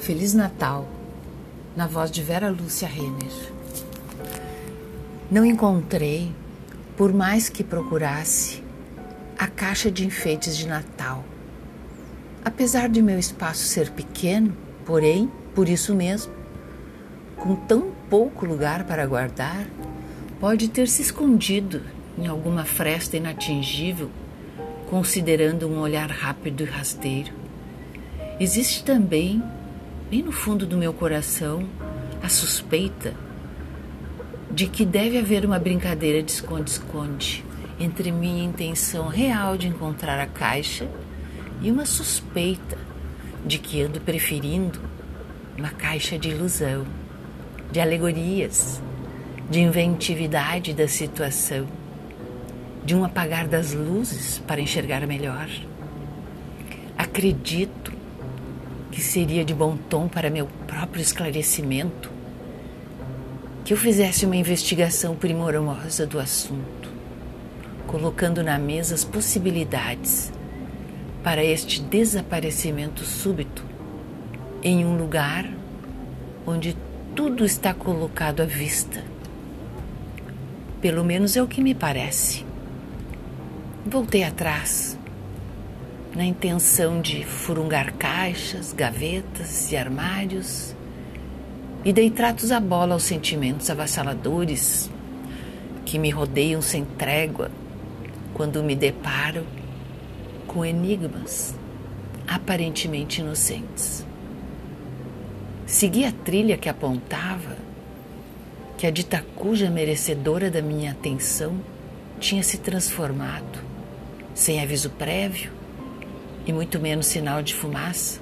Feliz Natal, na voz de Vera Lúcia Renner. Não encontrei, por mais que procurasse, a caixa de enfeites de Natal. Apesar de meu espaço ser pequeno, porém, por isso mesmo, com tão pouco lugar para guardar, pode ter se escondido em alguma fresta inatingível, considerando um olhar rápido e rasteiro. Existe também, bem no fundo do meu coração, a suspeita de que deve haver uma brincadeira de esconde-esconde entre minha intenção real de encontrar a caixa e uma suspeita de que ando preferindo uma caixa de ilusão, de alegorias, de inventividade da situação, de um apagar das luzes para enxergar melhor. Acredito que seria de bom tom para meu próprio esclarecimento que eu fizesse uma investigação primorosa do assunto, colocando na mesa as possibilidades para este desaparecimento súbito em um lugar onde tudo está colocado à vista. Pelo menos é o que me parece. Voltei atrás na intenção de furungar caixas, gavetas e armários e dei tratos à bola aos sentimentos avassaladores que me rodeiam sem trégua quando me deparo com enigmas aparentemente inocentes. Segui a trilha que apontava que a dita cuja merecedora da minha atenção tinha se transformado, sem aviso prévio, e muito menos sinal de fumaça,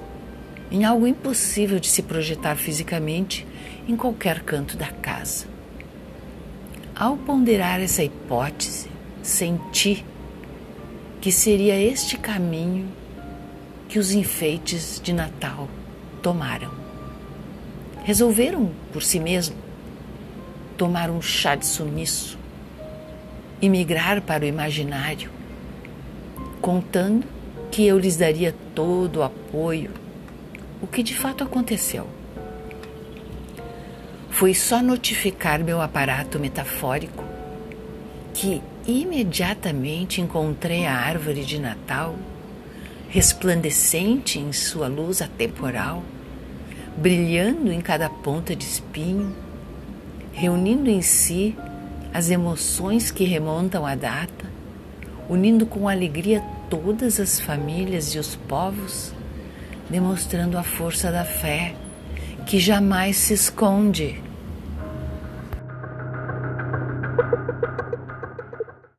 em algo impossível de se projetar fisicamente em qualquer canto da casa. Ao ponderar essa hipótese, senti que seria este caminho que os enfeites de Natal tomaram. Resolveram por si mesmo tomar um chá de sumiço e migrar para o imaginário, contando que eu lhes daria todo o apoio, o que de fato aconteceu. Foi só notificar meu aparato metafórico que imediatamente encontrei a árvore de Natal, resplandecente em sua luz atemporal, brilhando em cada ponta de espinho, reunindo em si as emoções que remontam à data, unindo com alegria todas as famílias e os povos, demonstrando a força da fé que jamais se esconde